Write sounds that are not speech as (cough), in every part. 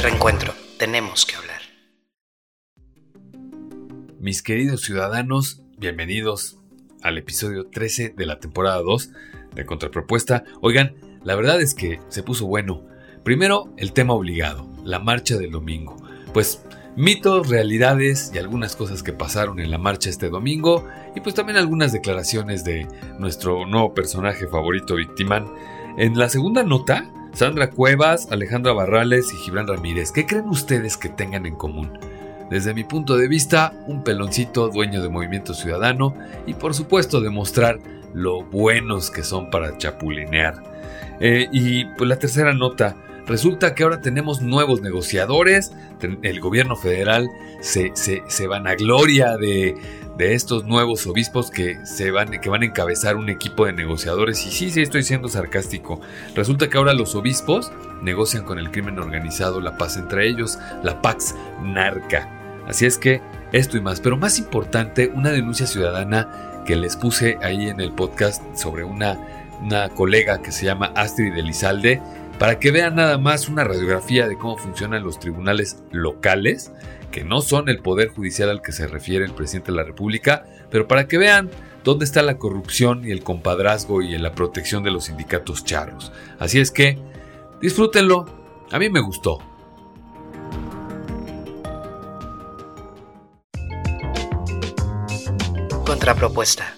Reencuentro, tenemos que hablar. Mis queridos ciudadanos, bienvenidos al episodio 13 de la temporada 2 de Contrapropuesta. Oigan, la verdad es que se puso bueno. Primero, el tema obligado, la marcha del domingo. Pues mitos, realidades y algunas cosas que pasaron en la marcha este domingo y pues también algunas declaraciones de nuestro nuevo personaje favorito, Victimán. En la segunda nota, Sandra Cuevas, Alejandra Barrales y Gibran Ramírez. ¿Qué creen ustedes que tengan en común? Desde mi punto de vista, un peloncito dueño de Movimiento Ciudadano y por supuesto demostrar lo buenos que son para chapulinear. Eh, y pues la tercera nota, resulta que ahora tenemos nuevos negociadores, el gobierno federal se, se, se vanagloria de, de estos nuevos obispos que, se van, que van a encabezar un equipo de negociadores. Y sí, sí, estoy siendo sarcástico. Resulta que ahora los obispos negocian con el crimen organizado la paz entre ellos, la Pax Narca. Así es que esto y más, pero más importante, una denuncia ciudadana que les puse ahí en el podcast sobre una, una colega que se llama Astrid Elizalde, para que vean nada más una radiografía de cómo funcionan los tribunales locales que no son el poder judicial al que se refiere el presidente de la República, pero para que vean dónde está la corrupción y el compadrazgo y la protección de los sindicatos charros. Así es que, disfrútenlo, a mí me gustó. Contrapropuesta.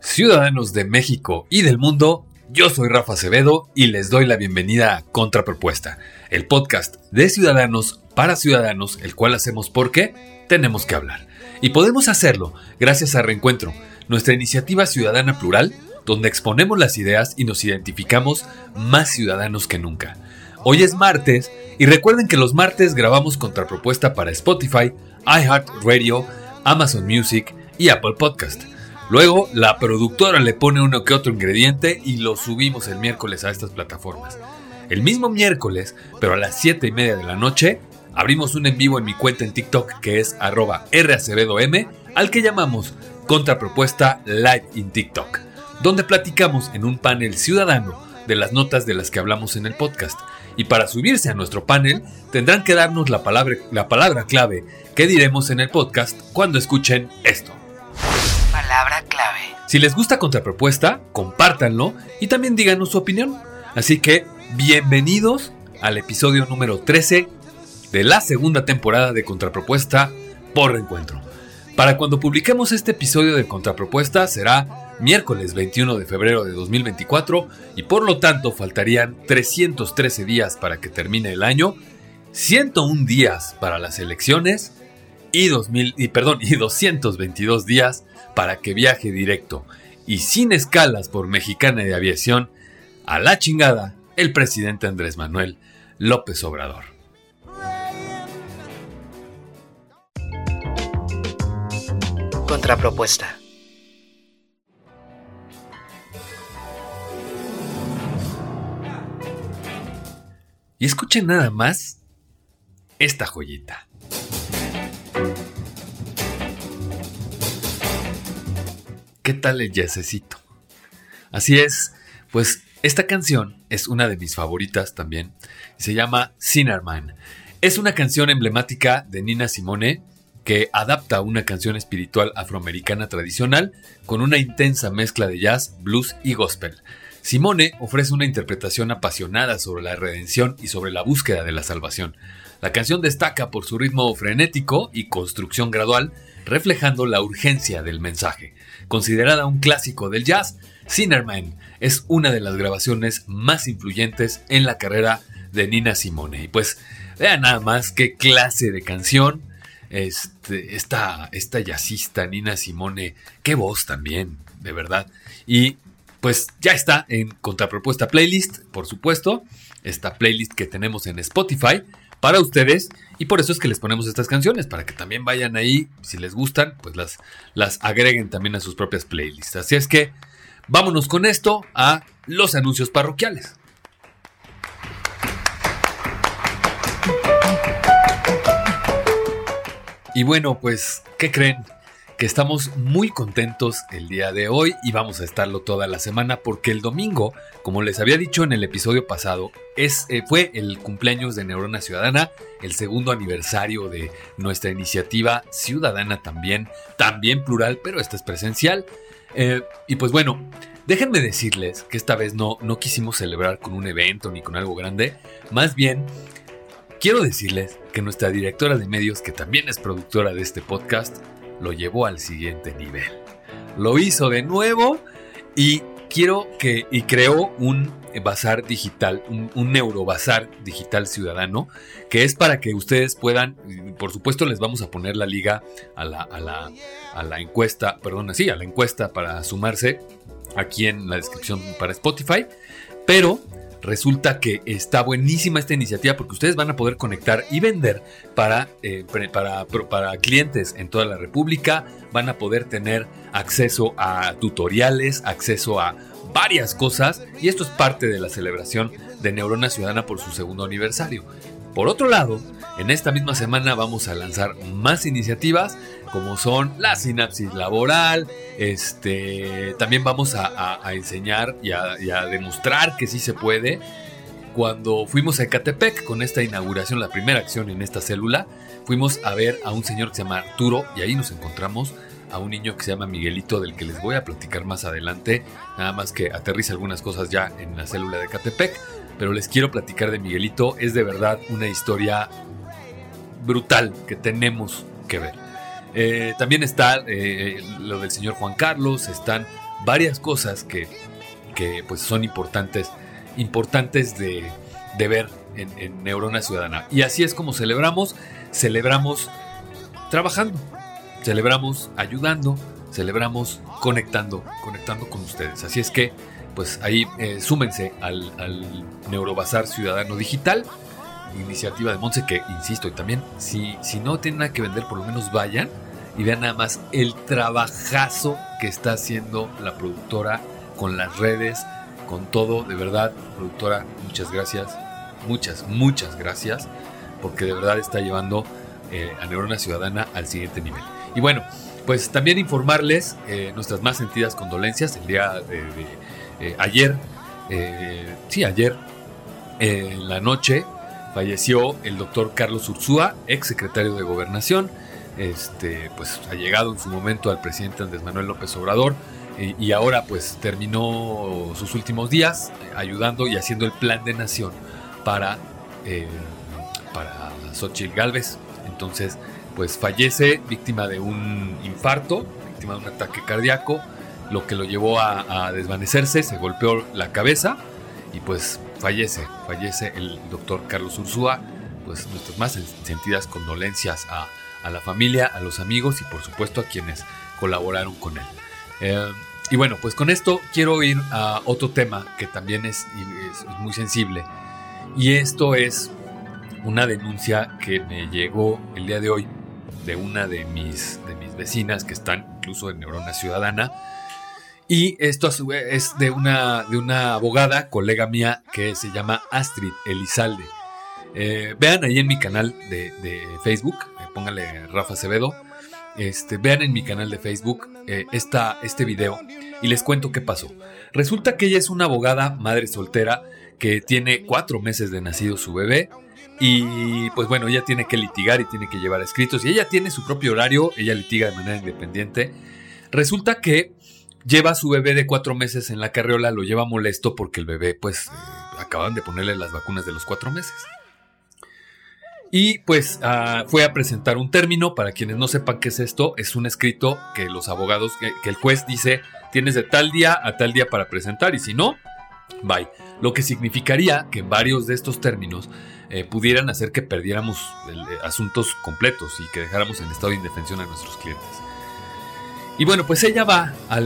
Ciudadanos de México y del mundo, yo soy Rafa Acevedo y les doy la bienvenida a Contrapropuesta, el podcast de Ciudadanos para Ciudadanos, el cual hacemos porque tenemos que hablar. Y podemos hacerlo gracias a Reencuentro, nuestra iniciativa ciudadana plural, donde exponemos las ideas y nos identificamos más ciudadanos que nunca. Hoy es martes y recuerden que los martes grabamos Contrapropuesta para Spotify, iHeartRadio, Amazon Music y Apple Podcast. Luego, la productora le pone uno que otro ingrediente y lo subimos el miércoles a estas plataformas. El mismo miércoles, pero a las 7 y media de la noche, abrimos un en vivo en mi cuenta en TikTok que es arroba racebedom, al que llamamos Contrapropuesta Live in TikTok, donde platicamos en un panel ciudadano de las notas de las que hablamos en el podcast. Y para subirse a nuestro panel, tendrán que darnos la palabra, la palabra clave que diremos en el podcast cuando escuchen esto palabra clave. Si les gusta Contrapropuesta, compártanlo y también díganos su opinión. Así que, bienvenidos al episodio número 13 de la segunda temporada de Contrapropuesta por Reencuentro. Para cuando publiquemos este episodio de Contrapropuesta será miércoles 21 de febrero de 2024 y por lo tanto faltarían 313 días para que termine el año, 101 días para las elecciones y, 2000, y, perdón, y 222 días para que viaje directo y sin escalas por Mexicana de Aviación a la chingada el presidente Andrés Manuel López Obrador. Contrapropuesta. Y escuchen nada más esta joyita. ¿Qué tal el jazzecito? Así es, pues esta canción es una de mis favoritas también. Se llama Sinnerman. Es una canción emblemática de Nina Simone que adapta una canción espiritual afroamericana tradicional con una intensa mezcla de jazz, blues y gospel. Simone ofrece una interpretación apasionada sobre la redención y sobre la búsqueda de la salvación. La canción destaca por su ritmo frenético y construcción gradual, reflejando la urgencia del mensaje. Considerada un clásico del jazz, Sinnerman es una de las grabaciones más influyentes en la carrera de Nina Simone. Y pues vean nada más qué clase de canción. Este, esta, esta jazzista Nina Simone, qué voz también, de verdad. Y pues ya está en contrapropuesta playlist, por supuesto. Esta playlist que tenemos en Spotify para ustedes y por eso es que les ponemos estas canciones, para que también vayan ahí, si les gustan, pues las, las agreguen también a sus propias playlists. Así es que vámonos con esto a los anuncios parroquiales. Y bueno, pues, ¿qué creen? Que estamos muy contentos el día de hoy y vamos a estarlo toda la semana porque el domingo, como les había dicho en el episodio pasado, es, eh, fue el cumpleaños de Neurona Ciudadana, el segundo aniversario de nuestra iniciativa ciudadana también, también plural, pero esta es presencial. Eh, y pues bueno, déjenme decirles que esta vez no, no quisimos celebrar con un evento ni con algo grande, más bien quiero decirles que nuestra directora de medios, que también es productora de este podcast, lo llevó al siguiente nivel. Lo hizo de nuevo y quiero que y creó un bazar digital, un, neurobazar digital ciudadano, que es para que ustedes puedan, por supuesto les vamos a poner la liga a la, a la, a la encuesta, perdón, sí, a la encuesta para sumarse aquí en la descripción para Spotify, pero Resulta que está buenísima esta iniciativa porque ustedes van a poder conectar y vender para, eh, para, para, clientes en toda la República. Van a poder tener acceso a tutoriales, acceso a varias cosas. Y esto es parte de la celebración de Neurona Ciudadana por su segundo aniversario. Por otro lado, en esta misma semana vamos a lanzar más iniciativas como son la sinapsis laboral, este, también vamos a, enseñar y a, demostrar que sí se puede. Cuando fuimos a Ecatepec con esta inauguración, la primera acción en esta célula, fuimos a ver a un señor que se llama Arturo y ahí nos encontramos a un niño que se llama Miguelito, del que les voy a platicar más adelante, nada más que aterriza algunas cosas ya en la célula de Ecatepec pero les quiero platicar de Miguelito. Es de verdad una historia brutal que tenemos que ver. Eh, también está eh, lo del señor Juan Carlos, están varias cosas que, pues son importantes, importantes de, ver en, en, Neurona Ciudadana. Y así es como celebramos, celebramos trabajando, celebramos ayudando, celebramos conectando, conectando con ustedes. Así es que pues ahí eh, súmense al, Neurobazar Ciudadano Digital, iniciativa de Monse que, insisto, y también si, si no tienen nada que vender, por lo menos vayan y vean nada más el trabajazo que está haciendo la productora con las redes, con todo, de verdad, productora, muchas gracias, muchas, muchas gracias, porque de verdad está llevando eh, a Neurona Ciudadana al siguiente nivel. Y bueno, pues también informarles eh, nuestras más sentidas condolencias el día de eh, ayer, eh, sí, ayer eh, en la noche falleció el doctor Carlos Ursúa, ex secretario de Gobernación. Este, pues ha llegado en su momento al presidente Andrés Manuel López Obrador y, ahora pues terminó sus últimos días ayudando y haciendo el plan de nación para, para Xochitl Galvez. Entonces, pues fallece víctima de un infarto, víctima de un ataque cardíaco lo que lo llevó a, desvanecerse, se golpeó la cabeza y pues fallece, fallece el doctor Carlos Ursúa, pues nuestras más sentidas condolencias a, la familia, a los amigos y por supuesto a quienes colaboraron con él. Eh, y bueno, pues con esto quiero ir a otro tema que también es, es, muy sensible y esto es una denuncia que me llegó el día de hoy de una de mis, de mis vecinas que están incluso en Neurona Ciudadana y esto es de una, de una abogada, colega mía, que se llama Astrid Elizalde. Eh, vean ahí en mi canal de, Facebook, eh, póngale Rafa Acevedo. Este, vean en mi canal de Facebook eh, este video y les cuento qué pasó. Resulta que ella es una abogada, madre soltera, que tiene cuatro meses de nacido su bebé. Y pues bueno, ella tiene que litigar y tiene que llevar escritos. Y ella tiene su propio horario, ella litiga de manera independiente. Resulta que lleva a su bebé de cuatro meses en la carriola, lo lleva molesto porque el bebé, pues, eh, acaban de ponerle las vacunas de los cuatro meses. Y pues ah, fue a presentar un término, para quienes no sepan qué es esto, es un escrito que los abogados, que, el juez dice, tienes de tal día a tal día para presentar y si no, bye. Lo que significaría que varios de estos términos eh, pudieran hacer que perdiéramos eh, asuntos completos y que dejáramos en estado de indefensión a nuestros clientes. Y bueno, pues ella va a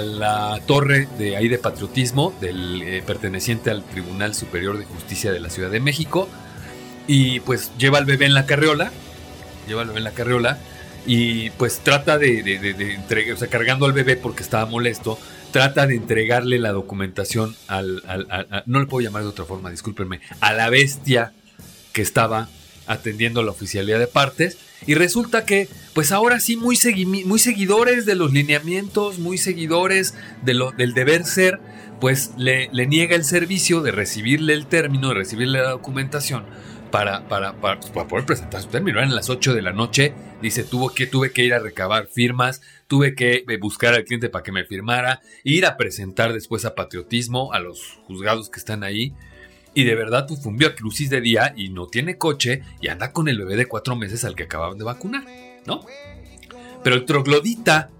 la torre de ahí de patriotismo, del, eh, perteneciente al Tribunal Superior de Justicia de la Ciudad de México, y pues lleva al bebé en la carriola, lleva al bebé en la carriola, y pues trata de, entregar, o sea, cargando al bebé porque estaba molesto, trata de entregarle la documentación al, no le puedo llamar de otra forma, discúlpenme, a la bestia que estaba atendiendo la oficialidad de partes. Y resulta que, pues ahora sí, muy, muy seguidores de los lineamientos, muy seguidores del deber ser, pues le, niega el servicio de recibirle el término, de recibirle la documentación para, para, para, poder presentar su término. Eran las 8 de la noche, dice, tuvo que, tuve que ir a recabar firmas, tuve que eh, buscar al cliente para que me firmara, ir a presentar después a patriotismo a los juzgados que están ahí. Y de verdad, pues fue un crucis de día y no tiene coche y anda con el bebé de cuatro meses al que acababan de vacunar, ¿no? Pero el troglodita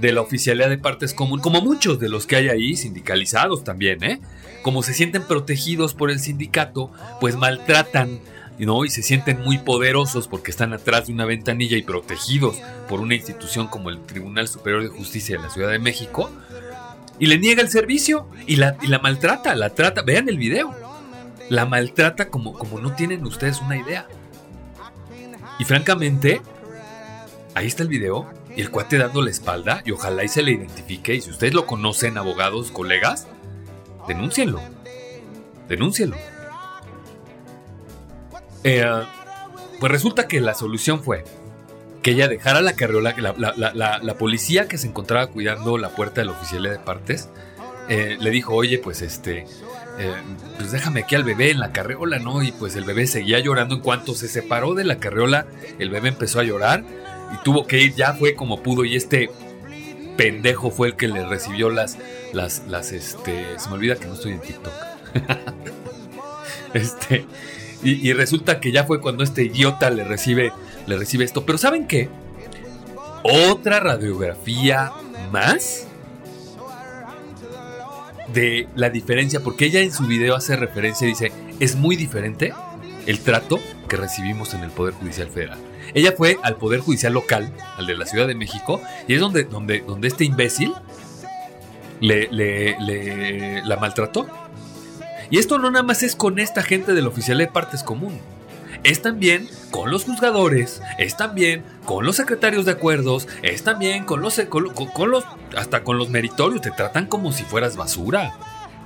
de la oficialidad de partes común, como muchos de los que hay ahí, sindicalizados también, ¿eh? Como se sienten protegidos por el sindicato, pues maltratan ¿no? y se sienten muy poderosos porque están atrás de una ventanilla y protegidos por una institución como el Tribunal Superior de Justicia de la Ciudad de México, y le niega el servicio y la, y la maltrata, la trata, vean el video la maltrata como, como no tienen ustedes una idea. Y francamente, ahí está el video y el cuate dando la espalda y ojalá y se le identifique. Y si ustedes lo conocen, abogados, colegas, denúncienlo. Denúncienlo. Eh, pues resulta que la solución fue que ella dejara la carriola, la, la, policía que se encontraba cuidando la puerta de la oficialidad de partes, eh, le dijo, oye, pues este, eh, pues déjame aquí al bebé en la carreola, ¿no? Y pues el bebé seguía llorando. En cuanto se separó de la carreola, el bebé empezó a llorar y tuvo que ir, ya fue como pudo. Y este pendejo fue el que le recibió las, las, las, este, se me olvida que no estoy en TikTok. (laughs) este, y, resulta que ya fue cuando este idiota le recibe, le recibe esto. Pero ¿saben qué? Otra radiografía más de la diferencia, porque ella en su video hace referencia y dice, es muy diferente el trato que recibimos en el Poder Judicial Federal. Ella fue al Poder Judicial local, al de la Ciudad de México, y es donde, donde, donde este imbécil le, le, la maltrató. Y esto no nada más es con esta gente del oficial de partes común es también con los juzgadores, es también con los secretarios de acuerdos, es también con los, con, los hasta con los meritorios, te tratan como si fueras basura,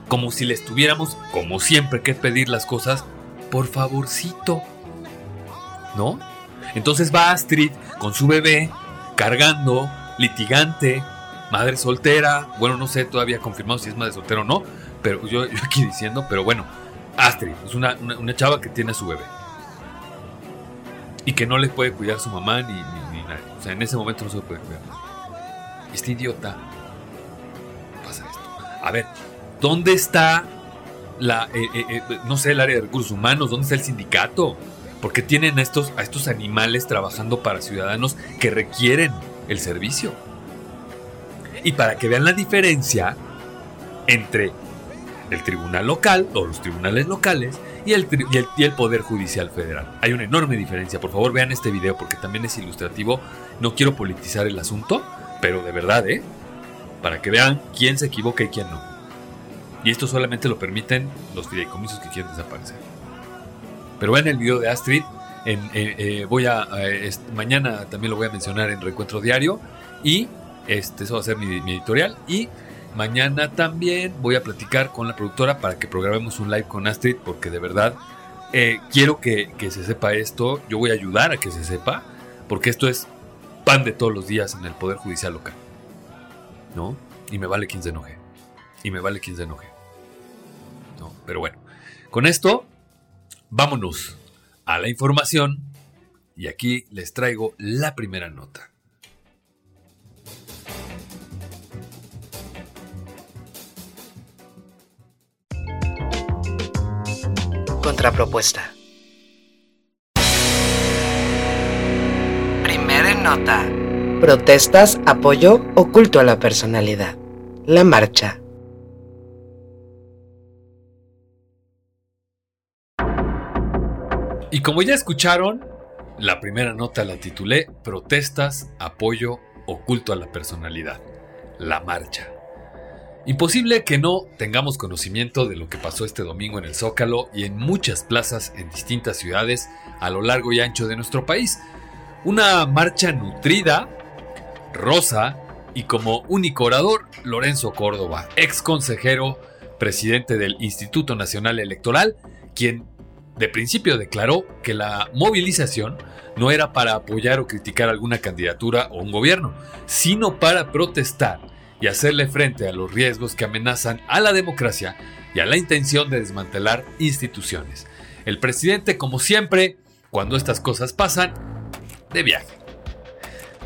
como si les tuviéramos, como siempre, que pedir las cosas por favorcito, ¿no? Entonces va Astrid con su bebé, cargando, litigante, madre soltera, bueno, no sé todavía confirmado si es madre soltera o no, pero yo, aquí diciendo, pero bueno, Astrid es una, una chava que tiene a su bebé y que no le puede cuidar su mamá ni, ni, nadie. O sea, en ese momento no se puede cuidar. Este idiota pasa esto. A ver, ¿dónde está la, eh, eh, eh, no sé, el área de recursos humanos? ¿Dónde está el sindicato? Porque tienen a estos, a estos animales trabajando para ciudadanos que requieren el servicio. Y para que vean la diferencia entre el tribunal local o los tribunales locales y el, y el, Poder Judicial Federal. Hay una enorme diferencia. Por favor, vean este video porque también es ilustrativo. No quiero politizar el asunto, pero de verdad, ¿eh? Para que vean quién se equivoca y quién no. Y esto solamente lo permiten los fideicomisos que quieren desaparecer. Pero vean el video de Astrid. Eh, eh, voy a, mañana también lo voy a mencionar en Reencuentro Diario. Y este, eso va a ser mi, mi editorial. Y Mañana también voy a platicar con la productora para que programemos un live con Astrid, porque de verdad eh, quiero que, se sepa esto. Yo voy a ayudar a que se sepa, porque esto es pan de todos los días en el Poder Judicial local. ¿No? Y me vale quien se enoje. Y me vale quien se enoje. ¿No? Pero bueno, con esto, vámonos a la información. Y aquí les traigo la primera nota. Contrapropuesta. Primera nota. Protestas, apoyo oculto a la personalidad. La marcha. Y como ya escucharon, la primera nota la titulé Protestas, apoyo oculto a la personalidad. La marcha. Imposible que no tengamos conocimiento de lo que pasó este domingo en el Zócalo y en muchas plazas en distintas ciudades a lo largo y ancho de nuestro país. Una marcha nutrida, rosa y como único orador Lorenzo Córdoba, ex consejero, presidente del Instituto Nacional Electoral, quien de principio declaró que la movilización no era para apoyar o criticar alguna candidatura o un gobierno, sino para protestar y hacerle frente a los riesgos que amenazan a la democracia y a la intención de desmantelar instituciones. El presidente, como siempre, cuando estas cosas pasan, de viaje.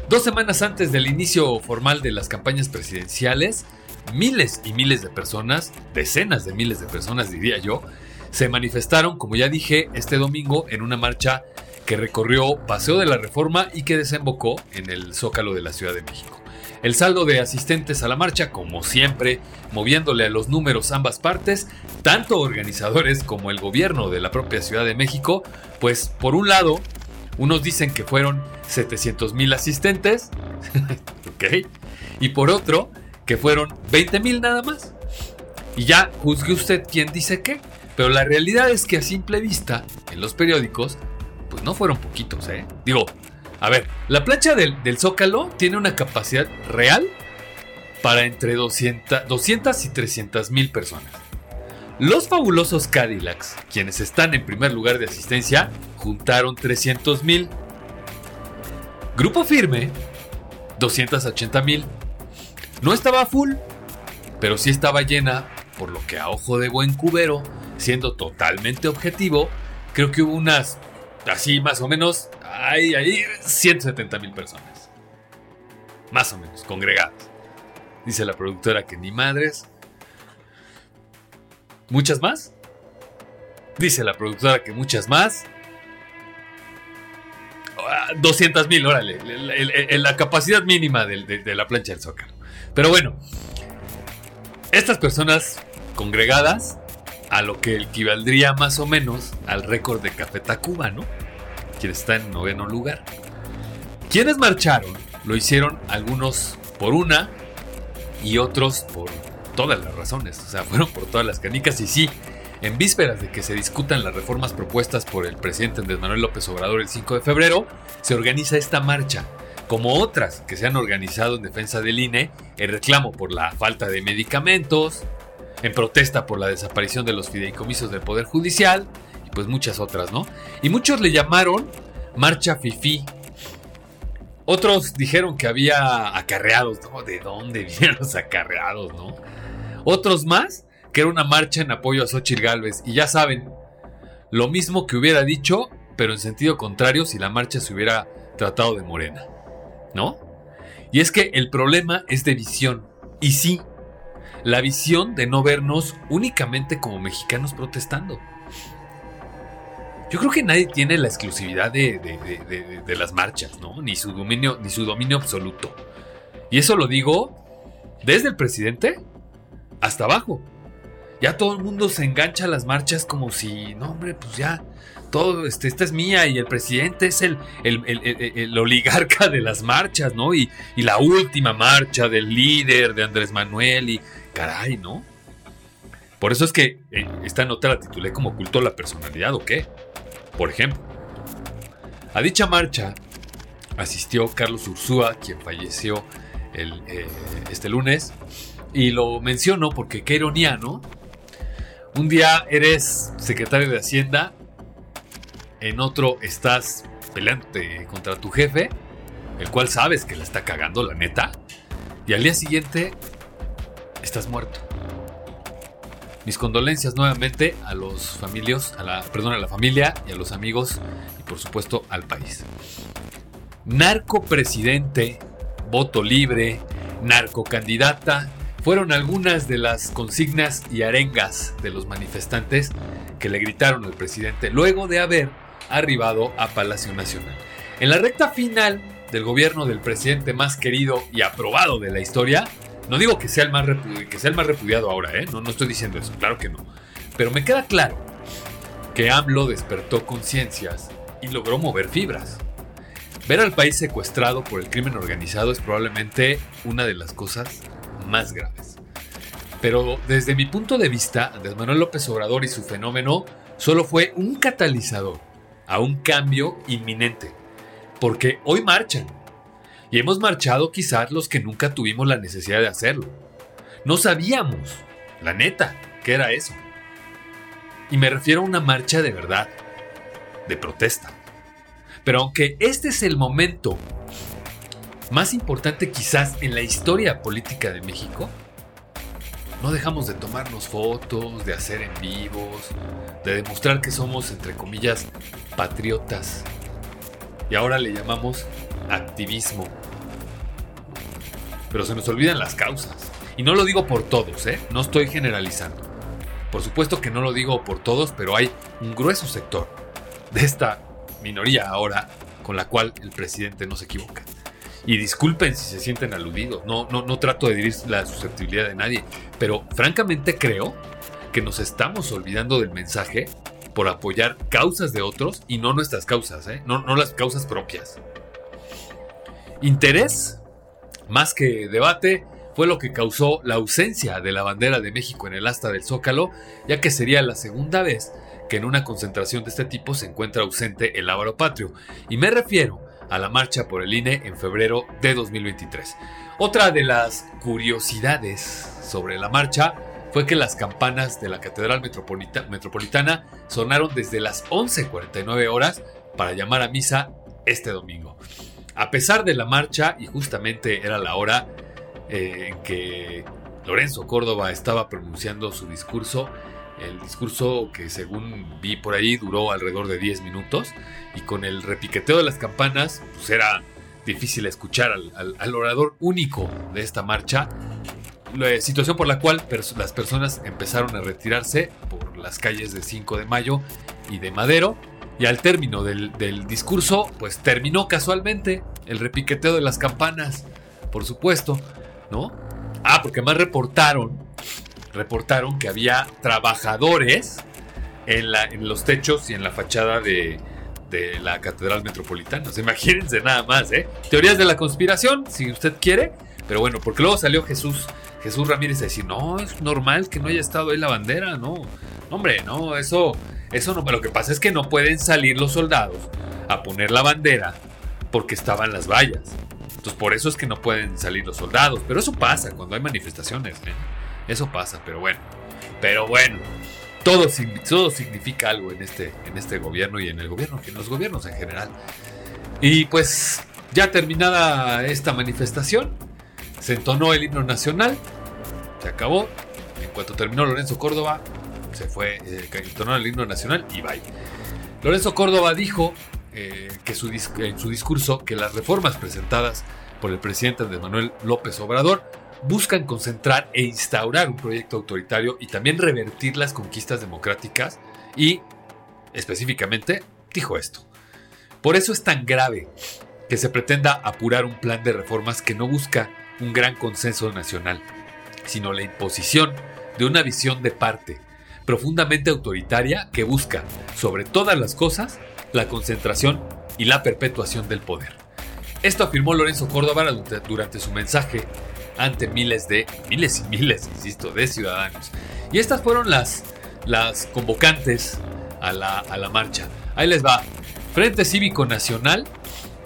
Dos semanas antes del inicio formal de las campañas presidenciales, miles y miles de personas, decenas de miles de personas diría yo, se manifestaron, como ya dije, este domingo en una marcha que recorrió Paseo de la Reforma y que desembocó en el Zócalo de la Ciudad de México. El saldo de asistentes a la marcha, como siempre, moviéndole a los números ambas partes, tanto organizadores como el gobierno de la propia Ciudad de México, pues por un lado, unos dicen que fueron 700 mil asistentes, (laughs) ok, y por otro, que fueron 20 mil nada más. Y ya juzgue usted quién dice qué. Pero la realidad es que a simple vista, en los periódicos, pues no fueron poquitos, ¿eh? Digo, a ver, la plancha del, Zócalo tiene una capacidad real para entre 200, 200 y 300 mil personas. Los fabulosos Cadillacs, quienes están en primer lugar de asistencia, juntaron 300 mil. Grupo Firme, 280 mil. No estaba full, pero sí estaba llena, por lo que a ojo de buen cubero, siendo totalmente objetivo, creo que hubo unas, así más o menos, ahí, ahí, 170 mil personas. Más o menos, congregadas. Dice la productora que ni madres. ¿Muchas más? Dice la productora que muchas más. 200 ah, mil, órale, la, capacidad mínima de, de la plancha del Zócalo. Pero bueno, estas personas congregadas a lo que equivaldría más o menos al récord de Café Tacuba, ¿no? Quien está en noveno lugar. Quienes marcharon lo hicieron algunos por una y otros por todas las razones, o sea, (laughs) fueron por todas las canicas y sí, en vísperas de que se discutan las reformas propuestas por el presidente Andrés Manuel López Obrador el 5 de febrero, se organiza esta marcha como otras que se han organizado en defensa del INE, en reclamo por la falta de medicamentos, en protesta por la desaparición de los fideicomisos del Poder Judicial, y pues muchas otras, ¿no? Y muchos le llamaron Marcha Fifi. Otros dijeron que había acarreados, ¿no? ¿De dónde (laughs) vienen los acarreados, no? Otros más, que era una marcha en apoyo a Xochitl Galvez. Y ya saben, lo mismo que hubiera dicho, pero en sentido contrario si la marcha se hubiera tratado de Morena. ¿no? Y es que el problema es de visión. Y sí, la visión de no vernos únicamente como mexicanos protestando. Yo creo que nadie tiene la exclusividad de, las marchas, ¿no? Ni su, dominio, ni su dominio absoluto. Y eso lo digo desde el presidente hasta abajo. Ya todo el mundo se engancha a las marchas como si, no, hombre, pues ya, todo, este, esta es mía y el presidente es el, el, oligarca de las marchas, ¿no? Y, y, la última marcha del líder de Andrés Manuel y caray, ¿no? Por eso es que eh, esta nota la titulé como culto a la personalidad, ¿o qué? Por ejemplo, a dicha marcha asistió Carlos Ursúa, quien falleció el, eh, este lunes, y lo menciono porque qué ironía, ¿no? Un día eres secretario de Hacienda en otro estás peleándote contra tu jefe, el cual sabes que la está cagando, la neta, y al día siguiente estás muerto. Mis condolencias nuevamente a los familios, a la, perdón, a la familia y a los amigos y por supuesto al país. Narco presidente, voto libre, narco candidata, fueron algunas de las consignas y arengas de los manifestantes que le gritaron al presidente luego de haber arribado a Palacio Nacional. En la recta final del gobierno del presidente más querido y aprobado de la historia, no digo que sea el más, que sea el más repudiado ahora, ¿eh? no, no estoy diciendo eso, claro que no. Pero me queda claro que AMLO despertó conciencias y logró mover fibras. Ver al país secuestrado por el crimen organizado es probablemente una de las cosas más graves. Pero desde mi punto de vista, Andrés Manuel López Obrador y su fenómeno solo fue un catalizador a un cambio inminente. Porque hoy marchan. Y hemos marchado quizás los que nunca tuvimos la necesidad de hacerlo. No sabíamos, la neta, que era eso. Y me refiero a una marcha de verdad, de protesta. Pero aunque este es el momento más importante quizás en la historia política de México, no dejamos de tomarnos fotos, de hacer en vivos, de demostrar que somos, entre comillas, patriotas. Y ahora le llamamos activismo. Pero se nos olvidan las causas. Y no lo digo por todos, ¿eh? No estoy generalizando. Por supuesto que no lo digo por todos, pero hay un grueso sector de esta minoría ahora con la cual el presidente no se equivoca. Y disculpen si se sienten aludidos, no, no, no trato de dividir la susceptibilidad de nadie, pero francamente creo que nos estamos olvidando del mensaje por apoyar causas de otros y no nuestras causas, ¿eh? no, no las causas propias. Interés, más que debate, fue lo que causó la ausencia de la bandera de México en el asta del Zócalo, ya que sería la segunda vez que en una concentración de este tipo se encuentra ausente el ávaro patrio. Y me refiero a la marcha por el INE en febrero de 2023. Otra de las curiosidades sobre la marcha fue que las campanas de la Catedral Metropolitana sonaron desde las 11.49 horas para llamar a misa este domingo. A pesar de la marcha, y justamente era la hora eh, en que Lorenzo Córdoba estaba pronunciando su discurso, el discurso que según vi por ahí duró alrededor de 10 minutos y con el repiqueteo de las campanas pues era difícil escuchar al, orador único de esta marcha. La situación por la cual las personas empezaron a retirarse por las calles de 5 de mayo y de Madero. Y al término del, del discurso, pues terminó casualmente el repiqueteo de las campanas, por supuesto, ¿no? Ah, porque más reportaron reportaron que había trabajadores en, la, en los techos y en la fachada de, la Catedral Metropolitana. imagínense nada más, ¿eh? Teorías de la conspiración, si usted quiere. Pero bueno, porque luego salió Jesús, Jesús Ramírez a decir, no, es normal que no haya estado ahí la bandera, no. Hombre, no, eso, eso no. Lo que pasa es que no pueden salir los soldados a poner la bandera porque estaban las vallas. Entonces por eso es que no pueden salir los soldados. Pero eso pasa cuando hay manifestaciones. Eso pasa, pero bueno. Pero bueno. Todo, todo significa algo en este, en este gobierno y en el gobierno, en los gobiernos en general. Y pues ya terminada esta manifestación, se entonó el himno nacional, se acabó. En cuanto terminó Lorenzo Córdoba, se fue, eh, entonó el himno nacional y bye. Lorenzo Córdoba dijo eh, que su, en su discurso que las reformas presentadas por el presidente Andrés Manuel López Obrador buscan concentrar e instaurar un proyecto autoritario y también revertir las conquistas democráticas y, específicamente, dijo esto. Por eso es tan grave que se pretenda apurar un plan de reformas que no busca un gran consenso nacional, sino la imposición de una visión de parte, profundamente autoritaria que busca, sobre todas las cosas, la concentración y la perpetuación del poder. Esto afirmó Lorenzo Córdoba durante su mensaje ante miles de, miles y miles, insisto, de ciudadanos. Y estas fueron las, las convocantes a la, a la marcha. Ahí les va. Frente Cívico Nacional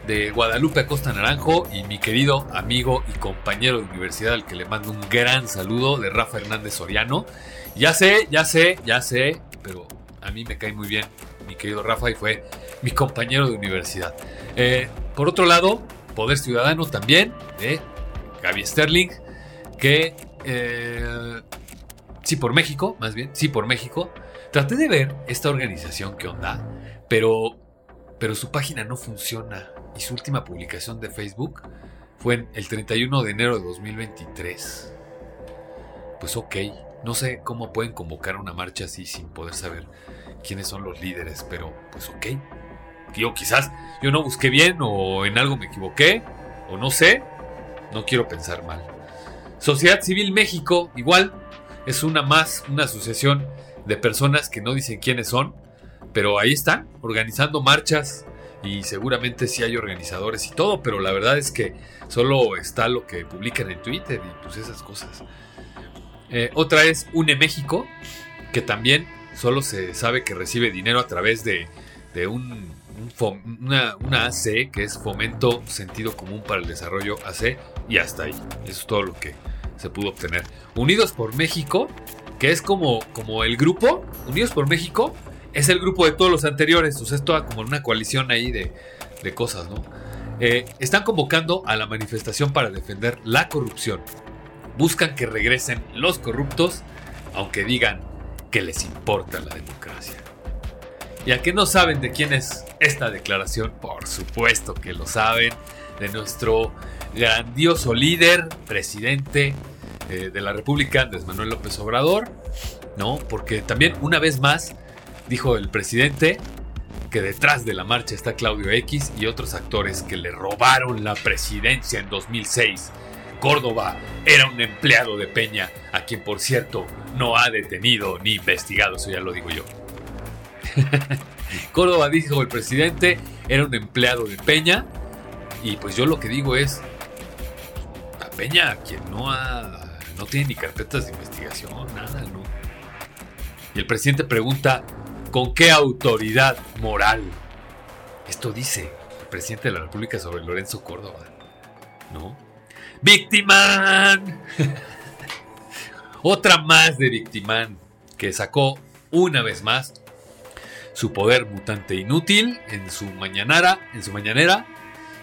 de Guadalupe Costa Naranjo y mi querido amigo y compañero de universidad al que le mando un gran saludo de Rafa Hernández Soriano. Ya sé, ya sé, ya sé, pero a mí me cae muy bien mi querido Rafa y fue mi compañero de universidad. Eh, por otro lado, Poder Ciudadano también, de Gaby Sterling, que eh, sí por México, más bien, sí por México. Traté de ver esta organización que onda, pero, pero su página no funciona y su última publicación de Facebook fue el 31 de enero de 2023. Pues ok, no sé cómo pueden convocar una marcha así sin poder saber quiénes son los líderes, pero pues ok. Yo quizás yo no busqué bien o en algo me equivoqué o no sé, no quiero pensar mal. Sociedad Civil México, igual, es una más, una asociación de personas que no dicen quiénes son, pero ahí están, organizando marchas y seguramente sí hay organizadores y todo, pero la verdad es que solo está lo que publican en Twitter y pues esas cosas. Eh, otra es UNE México, que también solo se sabe que recibe dinero a través de, un, una, AC, que es Fomento Sentido Común para el Desarrollo AC, y hasta ahí. Eso es todo lo que se pudo obtener. Unidos por México, que es como, como el grupo, Unidos por México, es el grupo de todos los anteriores, o sea, es toda como una coalición ahí de, de cosas, ¿no? Eh, están convocando a la manifestación para defender la corrupción. Buscan que regresen los corruptos, aunque digan que les importa la democracia. ¿Y a qué no saben de quién es esta declaración? Por supuesto que lo saben, de nuestro grandioso líder, presidente eh, de la República, Andrés Manuel López Obrador, ¿no? Porque también una vez más dijo el presidente que detrás de la marcha está Claudio X y otros actores que le robaron la presidencia en 2006. Córdoba era un empleado de Peña, a quien por cierto no ha detenido ni investigado, eso ya lo digo yo. (laughs) Córdoba dijo el presidente, era un empleado de Peña, y pues yo lo que digo es, a Peña, quien no ha, no tiene ni carpetas de investigación, nada, ¿no? Y el presidente pregunta, ¿Con qué autoridad moral? Esto dice el presidente de la República sobre Lorenzo Córdoba. ¿No? ¡Victimán! (laughs) Otra más de Victimán que sacó una vez más su poder mutante inútil en su mañanara, en su mañanera.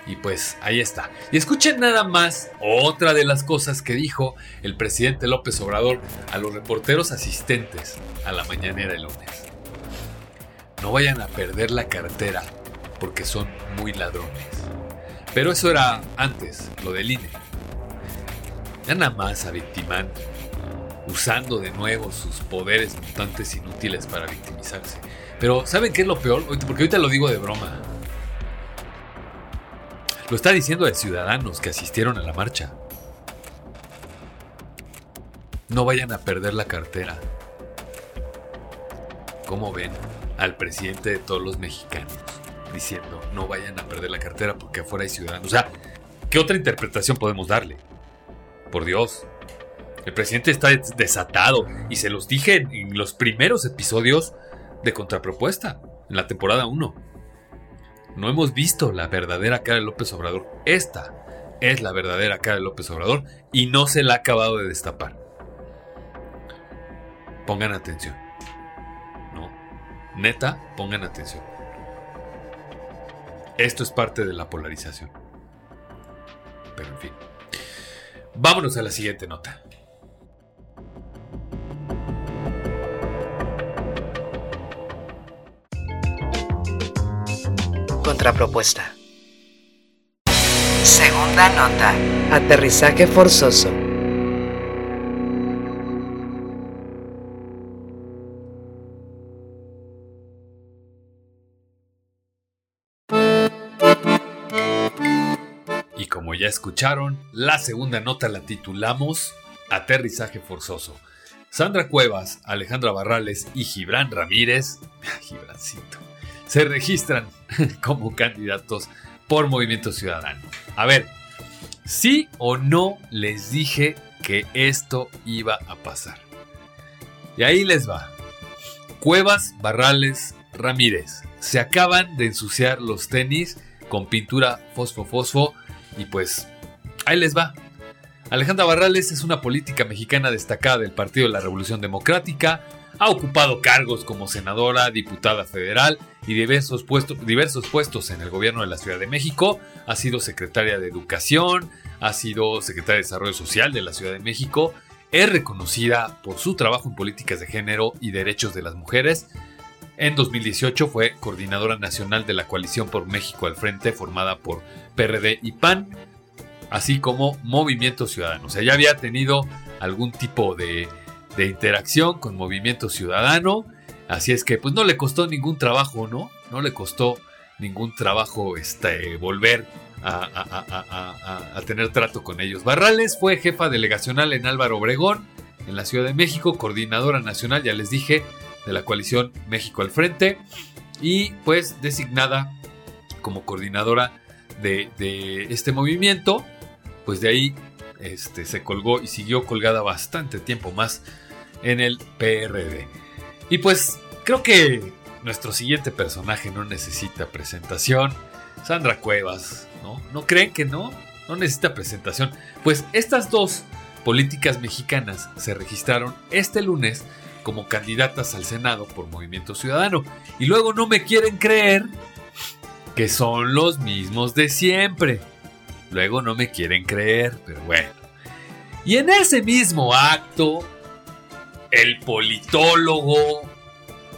Y pues ahí está. Y escuchen nada más otra de las cosas que dijo el presidente López Obrador a los reporteros asistentes a la mañanera el lunes. No vayan a perder la cartera porque son muy ladrones. Pero eso era antes, lo del INE. Ya nada más a Victimán, usando de nuevo sus poderes mutantes inútiles para victimizarse. Pero ¿saben qué es lo peor? Porque ahorita lo digo de broma. Lo está diciendo de ciudadanos que asistieron a la marcha. No vayan a perder la cartera. ¿Cómo ven? al presidente de todos los mexicanos, diciendo no vayan a perder la cartera porque afuera hay ciudadanos. O sea, ¿qué otra interpretación podemos darle? Por Dios. El presidente está desatado y se los dije en los primeros episodios de Contrapropuesta, en la temporada 1. No hemos visto la verdadera cara de López Obrador. Esta es la verdadera cara de López Obrador y no se la ha acabado de destapar. Pongan atención. Neta, pongan atención. Esto es parte de la polarización. Pero en fin. Vámonos a la siguiente nota. Contrapropuesta. Segunda nota. Aterrizaje forzoso. Escucharon, la segunda nota la titulamos Aterrizaje Forzoso. Sandra Cuevas, Alejandra Barrales y Gibran Ramírez, (laughs) Gibrancito, se registran (laughs) como candidatos por Movimiento Ciudadano. A ver, ¿sí o no les dije que esto iba a pasar? Y ahí les va. Cuevas, Barrales, Ramírez. Se acaban de ensuciar los tenis con pintura fosfo-fosfo y pues, ahí les va. Alejandra Barrales es una política mexicana destacada del Partido de la Revolución Democrática, ha ocupado cargos como senadora, diputada federal y diversos diversos puestos en el gobierno de la Ciudad de México, ha sido secretaria de Educación, ha sido secretaria de Desarrollo Social de la Ciudad de México, es reconocida por su trabajo en políticas de género y derechos de las mujeres. En 2018 fue coordinadora nacional de la Coalición por México al Frente, formada por PRD y PAN, así como Movimiento Ciudadano. O sea, ya había tenido algún tipo de, interacción con Movimiento Ciudadano, así es que pues no le costó ningún trabajo, ¿no? No le costó ningún trabajo este, volver a, a, tener trato con ellos. Barrales fue jefa delegacional en Álvaro Obregón, en la Ciudad de México, coordinadora nacional, ya les dije, de la coalición México al Frente, y pues designada como coordinadora de, este movimiento, pues de ahí este, se colgó y siguió colgada bastante tiempo más en el PRD. Y pues creo que nuestro siguiente personaje no necesita presentación. Sandra Cuevas, ¿no? ¿No creen que no? No necesita presentación. Pues estas dos políticas mexicanas se registraron este lunes como candidatas al Senado por Movimiento Ciudadano. Y luego no me quieren creer que son los mismos de siempre. Luego no me quieren creer, pero bueno. Y en ese mismo acto, el politólogo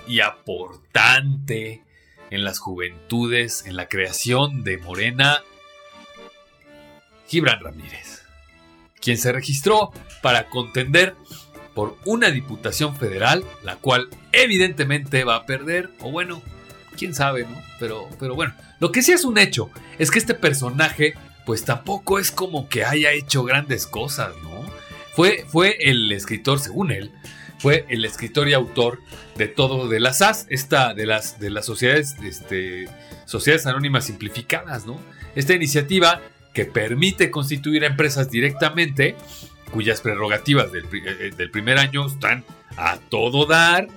y aportante en las juventudes, en la creación de Morena, Gibran Ramírez, quien se registró para contender por una diputación federal, la cual evidentemente va a perder, o bueno, quién sabe, ¿no? Pero, pero bueno, lo que sí es un hecho es que este personaje, pues tampoco es como que haya hecho grandes cosas, ¿no? Fue, fue el escritor, según él, fue el escritor y autor de todo de las SAS, esta de las, de las sociedades, este, sociedades anónimas simplificadas, ¿no? Esta iniciativa que permite constituir empresas directamente cuyas prerrogativas eh, del, primer año están a todo dar,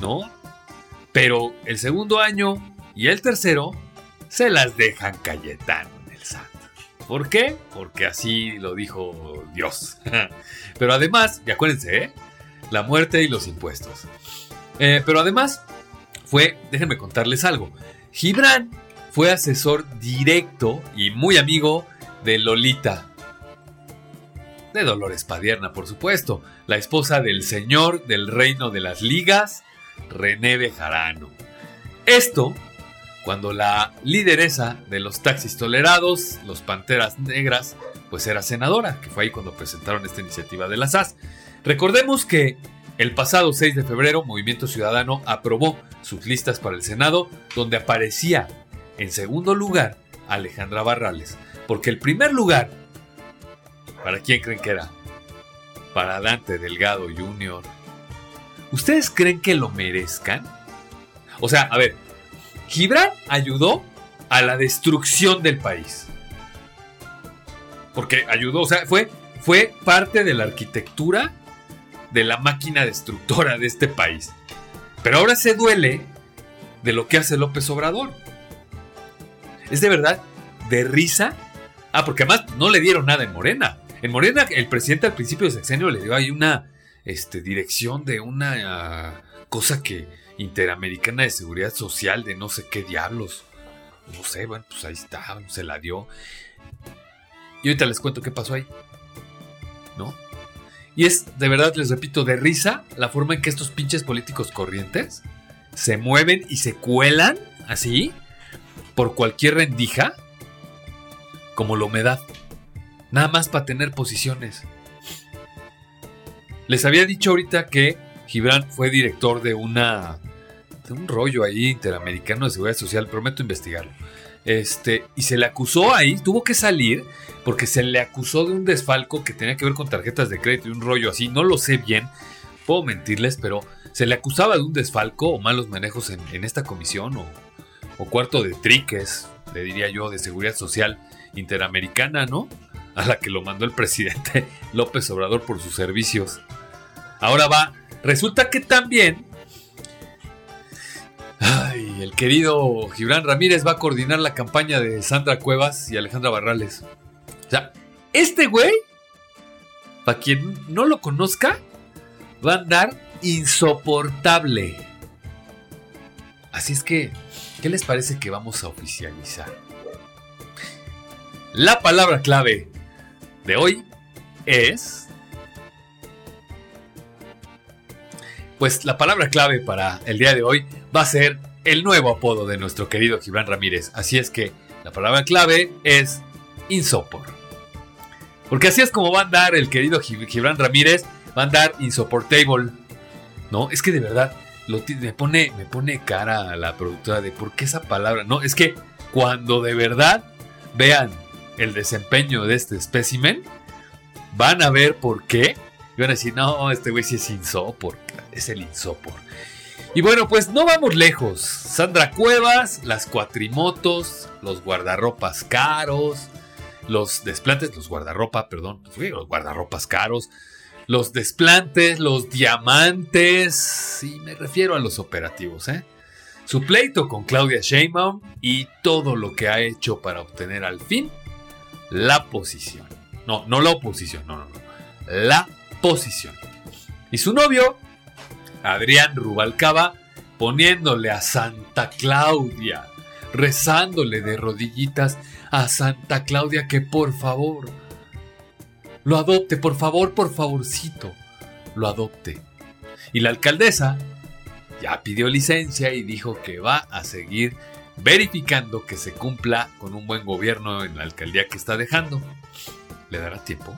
¿no? Pero el segundo año y el tercero se las dejan Cayetano en el SAT. ¿Por qué? Porque así lo dijo Dios. (laughs) Pero además, y acuérdense, ¿eh? la muerte y los impuestos. Eh, pero además, fue, déjenme contarles algo. Gibran fue asesor directo y muy amigo de Lolita, de Dolores Padierna, por supuesto, la esposa del señor del reino de las ligas, René Bejarano. Esto cuando la lideresa de los taxis tolerados, los Panteras Negras, pues era senadora, que fue ahí cuando presentaron esta iniciativa de la SAS. Recordemos que el pasado 6 de febrero Movimiento Ciudadano aprobó sus listas para el Senado, donde aparecía en segundo lugar Alejandra Barrales, porque el primer lugar ¿Para quién creen que era? Para Dante Delgado Jr. ¿Ustedes creen que lo merezcan? O sea, a ver, Gibran ayudó a la destrucción del país. Porque ayudó, o sea, fue, fue parte de la arquitectura de la máquina destructora de este país. Pero ahora se duele de lo que hace López Obrador. Es de verdad de risa. Ah, porque además no le dieron nada en Morena. En Morena, el presidente al principio de sexenio le dio ahí una este, dirección de una ah, cosa que interamericana de seguridad social de no sé qué diablos. No sé, bueno, pues ahí está, se la dio. Y ahorita les cuento qué pasó ahí. ¿No? Y es, de verdad, les repito, de risa la forma en que estos pinches políticos corrientes se mueven y se cuelan así por cualquier rendija como la humedad. Nada más para tener posiciones. Les había dicho ahorita que Gibran fue director de una de un rollo ahí interamericano de seguridad social, prometo investigarlo. Este, y se le acusó ahí, tuvo que salir porque se le acusó de un desfalco que tenía que ver con tarjetas de crédito y un rollo así, no lo sé bien, puedo mentirles, pero se le acusaba de un desfalco o malos manejos en, esta comisión o, o cuarto de triques, le diría yo, de seguridad social interamericana, ¿no? a la que lo mandó el presidente (laughs) López Obrador por sus servicios. Ahora va, resulta que también... Ay, el querido Gibran Ramírez va a coordinar la campaña de Sandra Cuevas y Alejandra Barrales. O sea, este güey, para quien no lo conozca, va a andar insoportable. Así es que, ¿qué les parece que vamos a oficializar? La palabra clave de hoy es... Pues la palabra clave para el día de hoy va a ser el nuevo apodo de nuestro querido Gibran Ramírez. Así es que la palabra clave es insopor. Porque así es como va a andar el querido Gibran Ramírez. Va a andar insoportable. No, es que de verdad me, pone, me pone cara a la productora de por qué esa palabra. No, es que cuando de verdad vean el desempeño de este espécimen, van a ver por qué. Y van a decir, no, este güey sí es insopor, es el insopor. Y bueno, pues no vamos lejos. Sandra Cuevas, las cuatrimotos, los guardarropas caros, los desplantes, los guardarropa, perdón, los guardarropas caros, los desplantes, los diamantes, sí, me refiero a los operativos, ¿eh? Su pleito con Claudia Sheinbaum y todo lo que ha hecho para obtener al fin la posición. No, no la oposición, no, no, no. la posición. Y su novio, Adrián Rubalcaba, poniéndole a Santa Claudia, rezándole de rodillitas a Santa Claudia que por favor lo adopte, por favor, por favorcito, lo adopte. Y la alcaldesa ya pidió licencia y dijo que va a seguir verificando que se cumpla con un buen gobierno en la alcaldía que está dejando. ¿Le dará tiempo?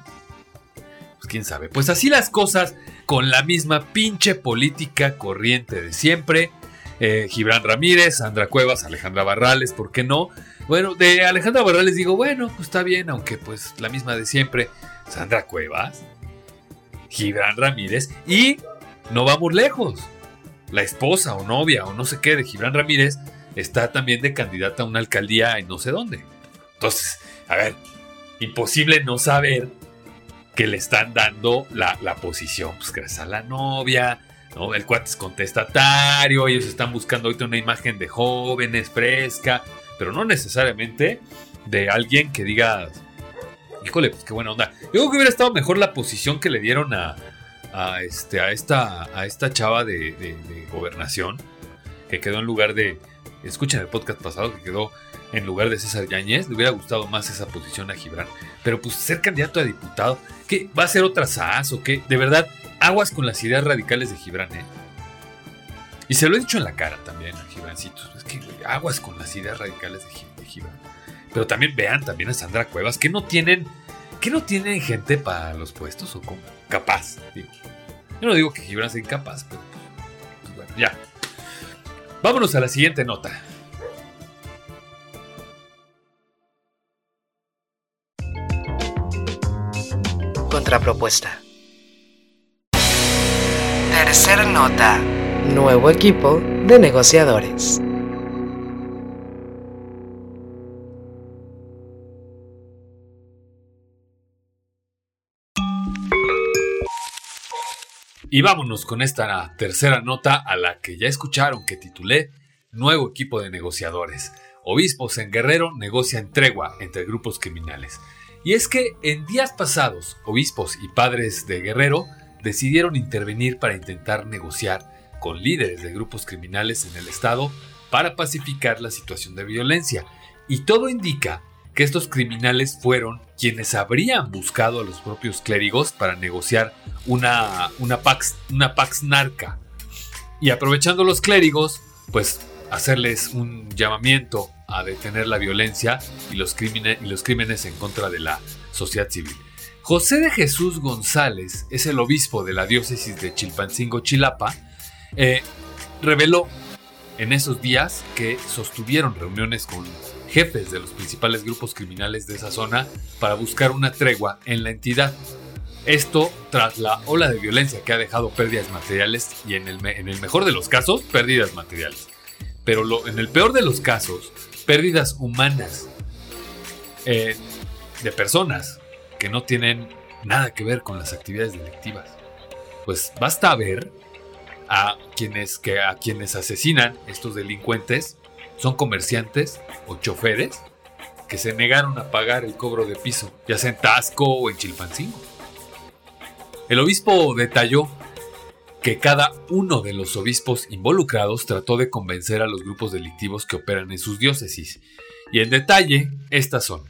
Quién sabe. Pues así las cosas con la misma pinche política corriente de siempre. Eh, Gibran Ramírez, Sandra Cuevas, Alejandra Barrales, ¿por qué no? Bueno, de Alejandra Barrales digo, bueno, pues está bien, aunque pues la misma de siempre. Sandra Cuevas, Gibran Ramírez y no vamos lejos. La esposa o novia o no sé qué de Gibran Ramírez está también de candidata a una alcaldía en no sé dónde. Entonces, a ver, imposible no saber que le están dando la, posición, pues gracias a la novia, ¿no? El cuate es contestatario, ellos están buscando ahorita una imagen de jóvenes, fresca, pero no necesariamente de alguien que diga, híjole, pues qué buena onda. Yo creo que hubiera estado mejor la posición que le dieron a, a, este, a, esta, a esta chava de, de gobernación, que quedó en lugar de, escuchen el podcast pasado que quedó en lugar de César Yáñez, le hubiera gustado más esa posición a Gibran. Pero pues ser candidato a diputado, ¿qué? ¿Va a ser otra SAS o qué? De verdad, aguas con las ideas radicales de Gibran, ¿eh? Y se lo he dicho en la cara también a Gibrancito. Es que aguas con las ideas radicales de, Gibran. Pero también vean también a Sandra Cuevas, que no tienen, que no tienen gente para los puestos o como capaz. Digo. Yo no digo que Gibran sea incapaz, pero pues, bueno, ya. Vámonos a la siguiente nota. Contrapropuesta. Tercera nota. Nuevo equipo de negociadores. Y vámonos con esta tercera nota a la que ya escucharon que titulé Nuevo equipo de negociadores. Obispos en Guerrero negocian tregua entre grupos criminales. Y es que en días pasados, obispos y padres de Guerrero decidieron intervenir para intentar negociar con líderes de grupos criminales en el estado para pacificar la situación de violencia. Y todo indica que estos criminales fueron quienes habrían buscado a los propios clérigos para negociar una, una, pax, una pax narca. Y aprovechando los clérigos, pues hacerles un llamamiento a detener la violencia y los, crímenes, y los crímenes en contra de la sociedad civil. José de Jesús González es el obispo de la diócesis de Chilpancingo, Chilapa. Eh, reveló en esos días que sostuvieron reuniones con jefes de los principales grupos criminales de esa zona para buscar una tregua en la entidad. Esto tras la ola de violencia que ha dejado pérdidas materiales y en el, en el mejor de los casos, pérdidas materiales. Pero lo, en el peor de los casos, pérdidas humanas eh, de personas que no tienen nada que ver con las actividades delictivas. Pues basta ver a quienes, que, a quienes asesinan estos delincuentes son comerciantes o choferes que se negaron a pagar el cobro de piso, ya sea en Tasco o en Chilpancingo. El obispo detalló que cada uno de los obispos involucrados trató de convencer a los grupos delictivos que operan en sus diócesis. Y en detalle, estas son.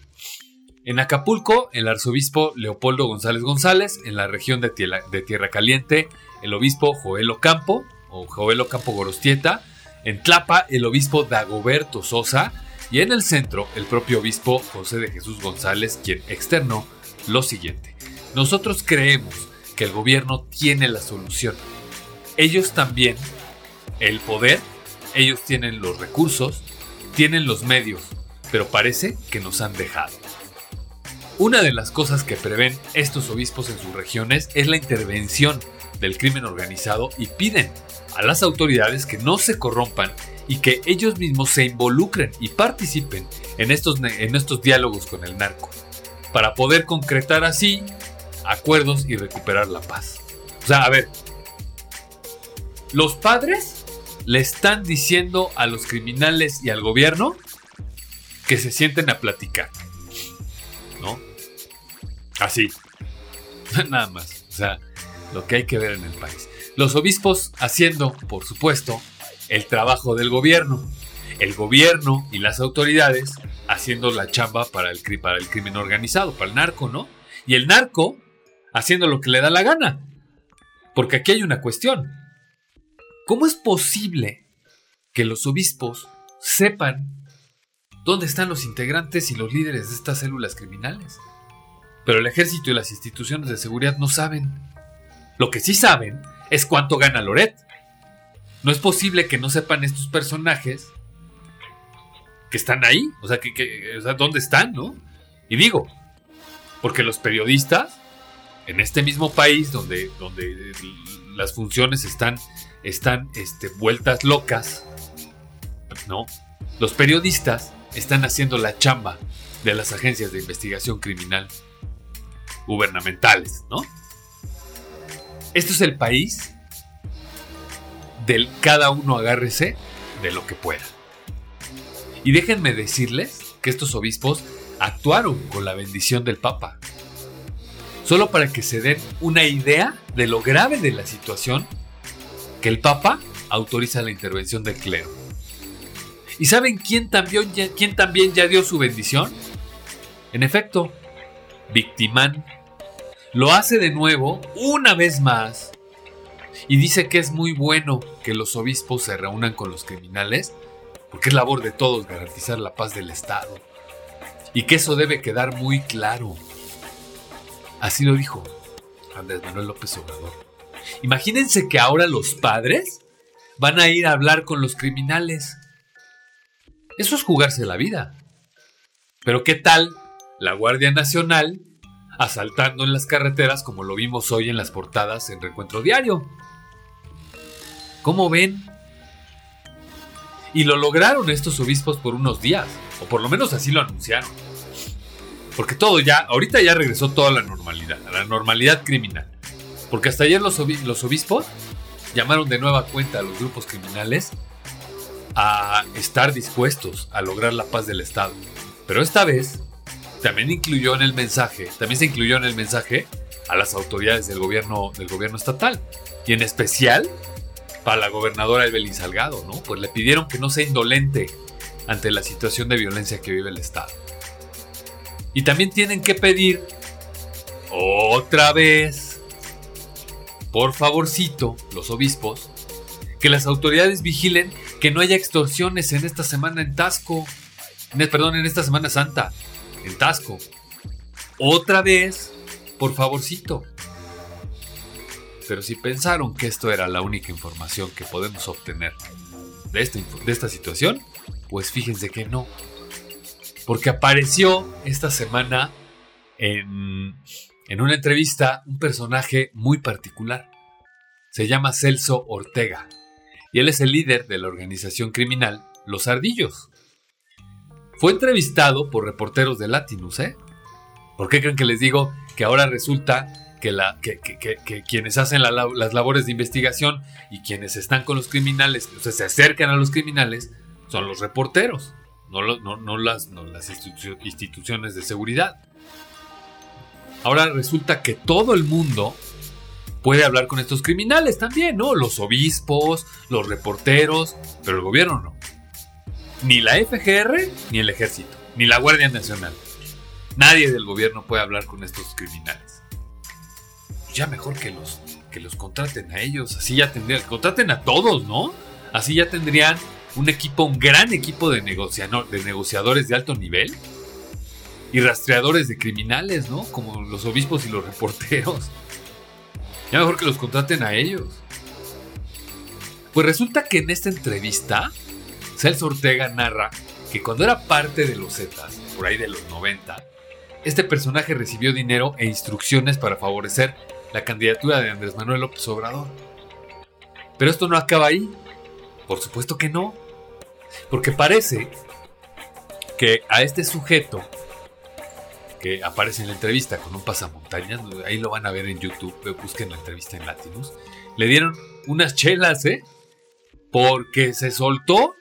En Acapulco, el arzobispo Leopoldo González González, en la región de Tierra, Caliente, el obispo Joel Ocampo, o Joel Ocampo Gorostieta, en Tlapa, el obispo Dagoberto Sosa. Y en el centro, el propio obispo José de Jesús González, quien externó lo siguiente. Nosotros creemos que el gobierno tiene la solución. Ellos también, el poder, ellos tienen los recursos, tienen los medios, pero parece que nos han dejado. Una de las cosas que prevén estos obispos en sus regiones es la intervención del crimen organizado y piden a las autoridades que no se corrompan y que ellos mismos se involucren y participen en estos, en estos diálogos con el narco, para poder concretar así acuerdos y recuperar la paz. O sea, a ver, los padres le están diciendo a los criminales y al gobierno que se sienten a platicar. ¿No? Así. (laughs) Nada más. O sea, lo que hay que ver en el país. Los obispos haciendo, por supuesto, el trabajo del gobierno. El gobierno y las autoridades haciendo la chamba para el, para el crimen organizado, para el narco, ¿no? Y el narco haciendo lo que le da la gana. Porque aquí hay una cuestión. ¿Cómo es posible que los obispos sepan dónde están los integrantes y los líderes de estas células criminales? Pero el ejército y las instituciones de seguridad no saben. Lo que sí saben es cuánto gana Loret. No es posible que no sepan estos personajes que están ahí. O sea, que, ¿dónde están, no? Y digo, porque los periodistas en este mismo país donde, donde las funciones están, están este, vueltas locas, ¿no? Los periodistas están haciendo la chamba de las agencias de investigación criminal gubernamentales, ¿no? Esto es el país del cada uno agárrese de lo que pueda. Y déjenme decirles que estos obispos actuaron con la bendición del Papa. Solo para que se den una idea de lo grave de la situación, que el Papa autoriza la intervención del clero. ¿Y saben quién también, ya, quién también ya dio su bendición? En efecto, Victimán. Lo hace de nuevo, una vez más, y dice que es muy bueno que los obispos se reúnan con los criminales, porque es labor de todos garantizar la paz del Estado. Y que eso debe quedar muy claro. Así lo dijo Andrés Manuel López Obrador. Imagínense que ahora los padres van a ir a hablar con los criminales. Eso es jugarse la vida. Pero ¿qué tal la Guardia Nacional asaltando en las carreteras como lo vimos hoy en las portadas en Reencuentro Diario? ¿Cómo ven? Y lo lograron estos obispos por unos días, o por lo menos así lo anunciaron. Porque todo ya, ahorita ya regresó toda la normalidad, a la normalidad criminal. Porque hasta ayer los, obispos llamaron de nueva cuenta a los grupos criminales a estar dispuestos a lograr la paz del Estado. Pero esta vez también incluyó en el mensaje, también se incluyó en el mensaje a las autoridades del gobierno, del gobierno estatal. Y en especial para la gobernadora Evelyn Salgado, ¿no? Pues le pidieron que no sea indolente ante la situación de violencia que vive el Estado. Y también tienen que pedir otra vez, por favorcito, los obispos, que las autoridades vigilen que no haya extorsiones en esta semana en Tasco. perdón, en esta Semana Santa, en Tasco. Otra vez, por favorcito. Pero si pensaron que esto era la única información que podemos obtener de esta, de esta situación, pues fíjense que no. Porque apareció esta semana en, en una entrevista un personaje muy particular. Se llama Celso Ortega. Y él es el líder de la organización criminal Los Ardillos. Fue entrevistado por reporteros de Latinus, ¿eh? ¿Por qué creen que les digo que ahora resulta que, la, que, quienes hacen las labores de investigación y quienes están con los criminales, o sea, se acercan a los criminales, son los reporteros, no, no, las, las instituciones de seguridad. Ahora resulta que todo el mundo puede hablar con estos criminales también, ¿no? Los obispos, los reporteros, pero el gobierno no. Ni la FGR, ni el ejército, ni la Guardia Nacional. Nadie del gobierno puede hablar con estos criminales ya mejor que los, que los contraten a ellos. Así ya tendrían, contraten a todos, ¿no? Así ya tendrían un equipo, un gran equipo de, de negociadores de alto nivel y rastreadores de criminales, ¿no? Como los obispos y los reporteros. Ya mejor que los contraten a ellos. Pues resulta que en esta entrevista, Celso Ortega narra que cuando era parte de los Zetas, por ahí de los 90, este personaje recibió dinero e instrucciones para favorecer la candidatura de Andrés Manuel López Obrador. Pero esto no acaba ahí. Por supuesto que no. Porque parece que a este sujeto que aparece en la entrevista con un pasamontañas, ahí lo van a ver en YouTube, busquen la entrevista en Latinus, le dieron unas chelas, ¿eh? Porque se soltó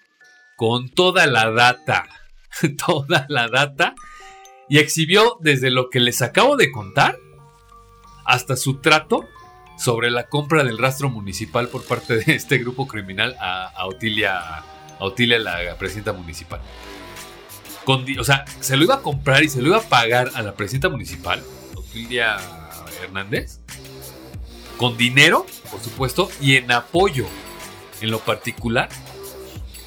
con toda la data, (laughs) toda la data, y exhibió desde lo que les acabo de contar hasta su trato sobre la compra del rastro municipal por parte de este grupo criminal a, Otilia, a Otilia, la presidenta municipal. O sea, se lo iba a comprar y se lo iba a pagar a la presidenta municipal, Otilia Hernández, con dinero, por supuesto, y en apoyo, en lo particular,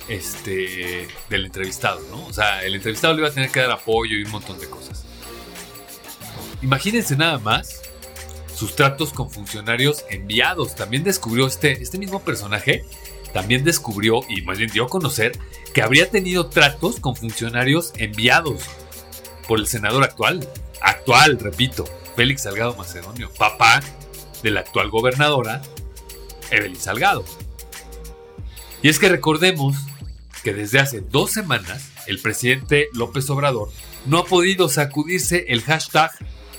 este, del entrevistado, ¿no? O sea, el entrevistado le iba a tener que dar apoyo y un montón de cosas. Imagínense nada más sus tratos con funcionarios enviados. También descubrió este, este mismo personaje, también descubrió y más bien dio a conocer que habría tenido tratos con funcionarios enviados por el senador actual, actual, repito, Félix Salgado Macedonio, papá de la actual gobernadora, Evelyn Salgado. Y es que recordemos que desde hace dos semanas el presidente López Obrador no ha podido sacudirse el hashtag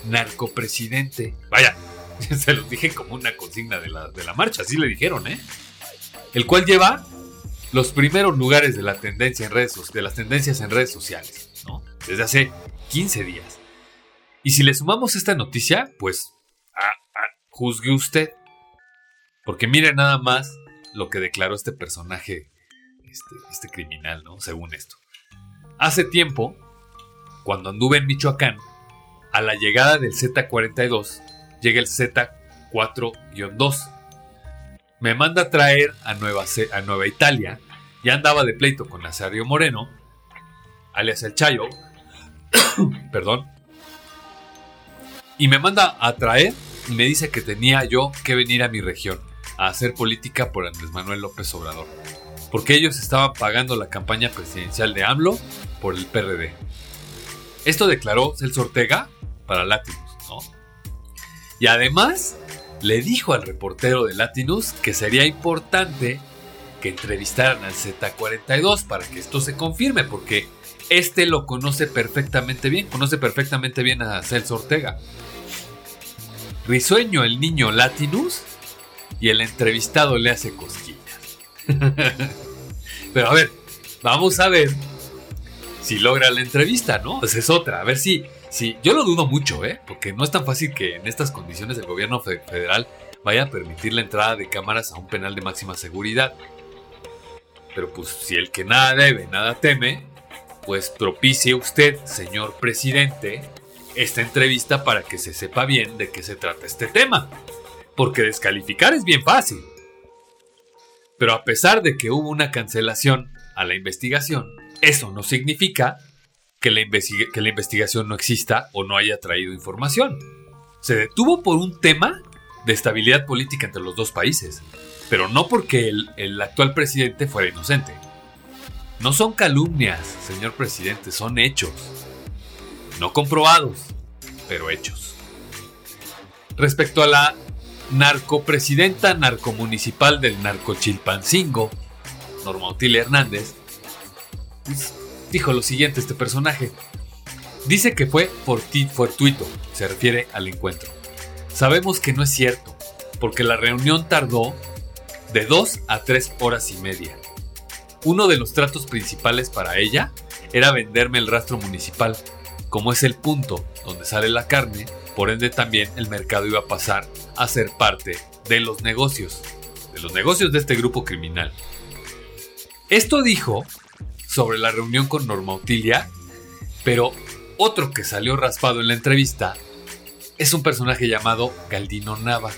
narcopresidente. Vaya, (laughs) se los dije como una consigna de la, de la marcha, así le dijeron, ¿eh? El cual lleva los primeros lugares de, la tendencia en redes, de las tendencias en redes sociales, ¿no? Desde hace 15 días. Y si le sumamos esta noticia, pues juzgue usted. Porque mire nada más lo que declaró este personaje, este, este criminal, ¿no? Según esto. Hace tiempo, cuando anduve en Michoacán, a la llegada del Z42 llega el Z4-2. Me manda a traer a Nueva, a Nueva Italia. Ya andaba de pleito con Nazario Moreno, alias el Chayo. (coughs) Perdón. Y me manda a traer y me dice que tenía yo que venir a mi región a hacer política por Andrés Manuel López Obrador. Porque ellos estaban pagando la campaña presidencial de AMLO por el PRD. Esto declaró Celso Ortega para Latinus, ¿no? Y además le dijo al reportero de Latinus que sería importante entrevistaran al Z42 para que esto se confirme, porque este lo conoce perfectamente bien, conoce perfectamente bien a Celso Ortega. Risueño el niño Latinus y el entrevistado le hace cosquillas. (laughs) Pero a ver, vamos a ver si logra la entrevista, ¿no? Esa es otra, a ver si Sí, yo lo dudo mucho, ¿eh? Porque no es tan fácil que en estas condiciones el gobierno federal vaya a permitir la entrada de cámaras a un penal de máxima seguridad. Pero pues si el que nada debe, nada teme, pues propicie usted, señor presidente, esta entrevista para que se sepa bien de qué se trata este tema. Porque descalificar es bien fácil. Pero a pesar de que hubo una cancelación a la investigación, eso no significa que la, que la investigación no exista o no haya traído información. Se detuvo por un tema de estabilidad política entre los dos países, pero no porque el, actual presidente fuera inocente. No son calumnias, señor presidente, son hechos. No comprobados, pero hechos. Respecto a la narcopresidenta narcomunicipal del narcochilpancingo, Norma Otilia Hernández, pues, dijo lo siguiente este personaje. Dice que fue fortuito, se refiere al encuentro. Sabemos que no es cierto, porque la reunión tardó de dos a tres horas y media. Uno de los tratos principales para ella era venderme el rastro municipal, como es el punto donde sale la carne, por ende también el mercado iba a pasar a ser parte de los negocios, de los negocios de este grupo criminal. Esto dijo sobre la reunión con Norma Utilia, pero otro que salió raspado en la entrevista es un personaje llamado Galdino Nava.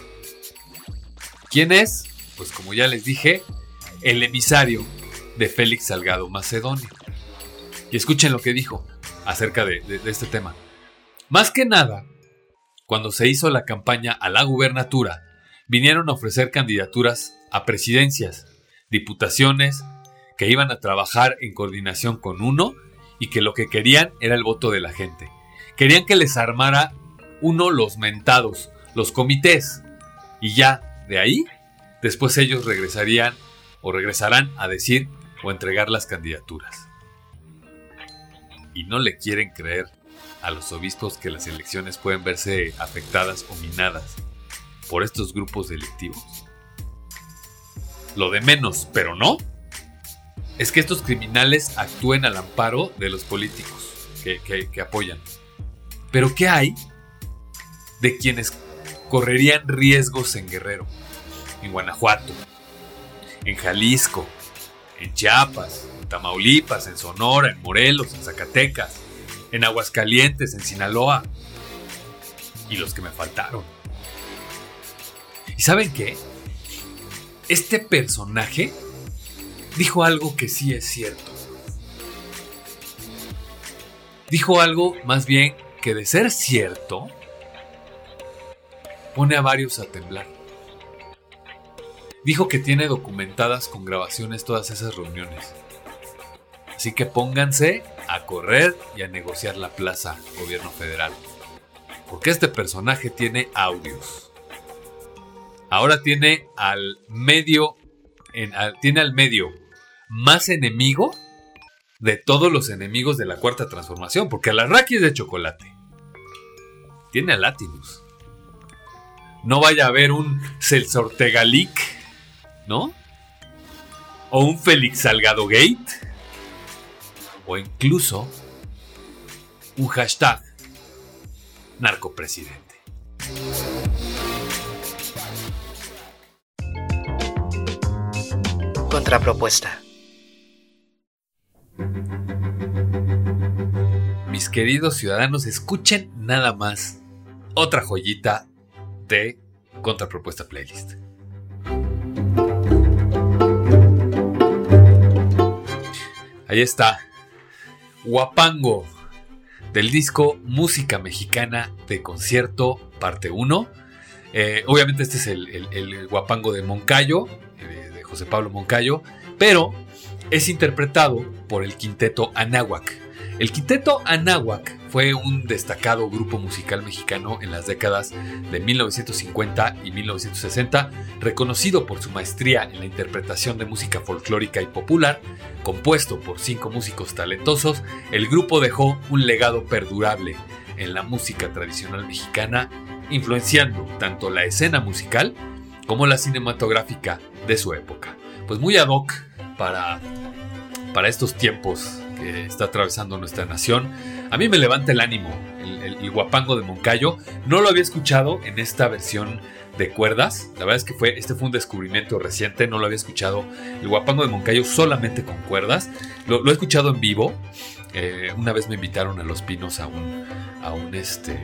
¿Quién es? Pues como ya les dije, el emisario de Félix Salgado Macedonio. Y escuchen lo que dijo acerca de, de este tema. Más que nada, cuando se hizo la campaña a la gubernatura, vinieron a ofrecer candidaturas a presidencias, diputaciones que iban a trabajar en coordinación con uno y que lo que querían era el voto de la gente. Querían que les armara uno los mentados, los comités. Y ya, de ahí, después ellos regresarían o regresarán a decir o entregar las candidaturas. Y no le quieren creer a los obispos que las elecciones pueden verse afectadas o minadas por estos grupos delictivos. Lo de menos, pero no, es que estos criminales actúen al amparo de los políticos que, apoyan. Pero ¿qué hay de quienes correrían riesgos en Guerrero, en Guanajuato, en Jalisco, en Chiapas, en Tamaulipas, en Sonora, en Morelos, en Zacatecas, en Aguascalientes, en Sinaloa. Y los que me faltaron. ¿Y saben qué? Este personaje dijo algo que sí es cierto. Dijo algo más bien que de ser cierto, pone a varios a temblar. Dijo que tiene documentadas con grabaciones todas esas reuniones. Así que pónganse a correr y a negociar la plaza, gobierno federal. Porque este personaje tiene audios. Ahora tiene al medio, tiene al medio más enemigo de todos los enemigos de la cuarta transformación, porque la Raki es de chocolate. Tiene a Latinus. No vaya a haber un Celso Ortega ¿no? O un Félix Salgado Gate. O incluso un hashtag narcopresidente. Contrapropuesta. Mis queridos ciudadanos, escuchen nada más otra joyita de Contrapropuesta Playlist. Ahí está. Guapango del disco Música Mexicana de Concierto, parte 1. Eh, obviamente este es el, Guapango de Moncayo, eh, de José Pablo Moncayo, pero es interpretado por el quinteto Anáhuac. El quinteto Anáhuac fue un destacado grupo musical mexicano en las décadas de 1950 y 1960, reconocido por su maestría en la interpretación de música folclórica y popular. Compuesto por cinco músicos talentosos, el grupo dejó un legado perdurable en la música tradicional mexicana, influenciando tanto la escena musical como la cinematográfica de su época. Pues muy ad hoc para, para estos tiempos que está atravesando nuestra nación. A mí me levanta el ánimo el, guapango de Moncayo. No lo había escuchado en esta versión de cuerdas. La verdad es que fue, este fue un descubrimiento reciente. No lo había escuchado el guapango de Moncayo solamente con cuerdas. Lo, he escuchado en vivo. Eh, una vez me invitaron a Los Pinos a un, a un, este, eh,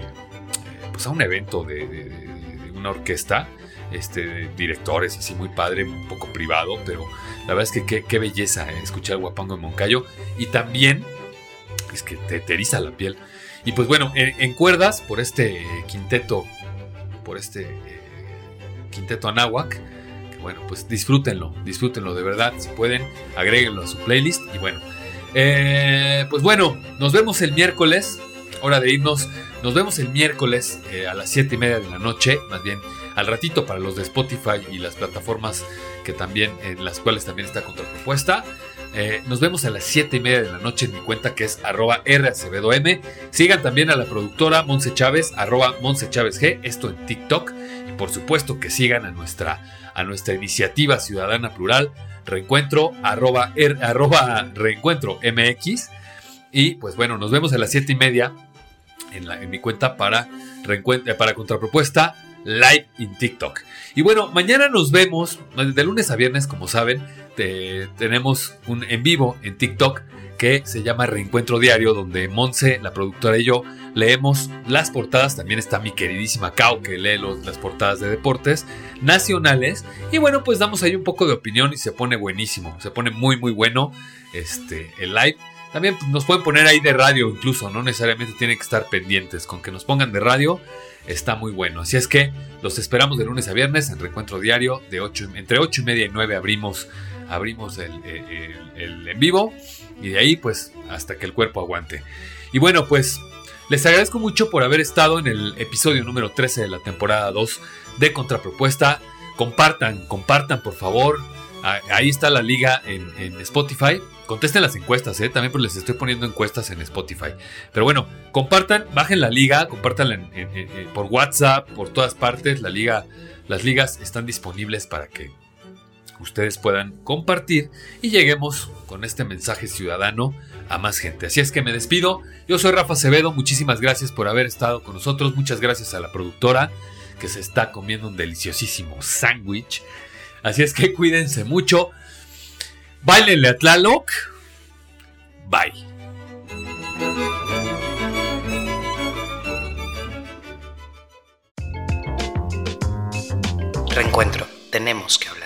pues a un evento de una orquesta este, directores, así muy padre, un poco privado, pero la verdad es que qué, belleza eh, escuchar Guapango en Moncayo. Y también es que te, teriza la piel. Y pues bueno, en, cuerdas, por este quinteto, por este eh, quinteto Anáhuac, que bueno, pues disfrútenlo, disfrútenlo de verdad, si pueden, agréguenlo a su playlist. Y bueno, eh, pues bueno, nos vemos el miércoles, hora de irnos. Nos vemos el miércoles a las 7 y media de la noche, más bien al ratito para los de Spotify y las plataformas que también, en las cuales también está contrapropuesta. Eh, nos vemos a las 7 y media de la noche en mi cuenta que es arroba racbdom. Sigan también a la productora Monse Chávez, arroba Monse Chávez G, esto en TikTok. Y por supuesto que sigan a nuestra, a nuestra iniciativa ciudadana plural, reencuentro, arroba, reencuentro MX. Y pues bueno, nos vemos a las 7 y media en, mi cuenta para, para contrapropuesta live en TikTok. Y bueno, mañana nos vemos, de lunes a viernes, como saben, tenemos un en vivo en TikTok que se llama Reencuentro Diario, donde Monse, la productora y yo leemos las portadas. También está mi queridísima Kao, que lee las portadas de deportes nacionales. Y bueno, pues damos ahí un poco de opinión y se pone buenísimo, se pone muy, muy bueno este, el live. También nos pueden poner ahí de radio incluso, no necesariamente tienen que estar pendientes, con que nos pongan de radio está muy bueno. Así es que los esperamos de lunes a viernes en Reencuentro Diario. De 8, entre 8 y media y 9 abrimos, abrimos el, en vivo. Y de ahí, pues, hasta que el cuerpo aguante. Y bueno, pues, les agradezco mucho por haber estado en el episodio número 13 de la temporada 2 de Contrapropuesta. Compartan, compartan, por favor. Ahí está la liga en Spotify Contesten las encuestas, ¿eh? también pues les estoy poniendo encuestas en Spotify. Pero bueno, compartan, bajen la liga, compártanla por WhatsApp, por todas partes. La liga, las ligas están disponibles para que ustedes puedan compartir y lleguemos con este mensaje ciudadano a más gente. Así es que me despido. Yo soy Rafa Acevedo, muchísimas gracias por haber estado con nosotros. Muchas gracias a la productora que se está comiendo un deliciosísimo sándwich. Así es que cuídense mucho. Báilenle a Tlaloc. Bye. Reencuentro. Tenemos que hablar.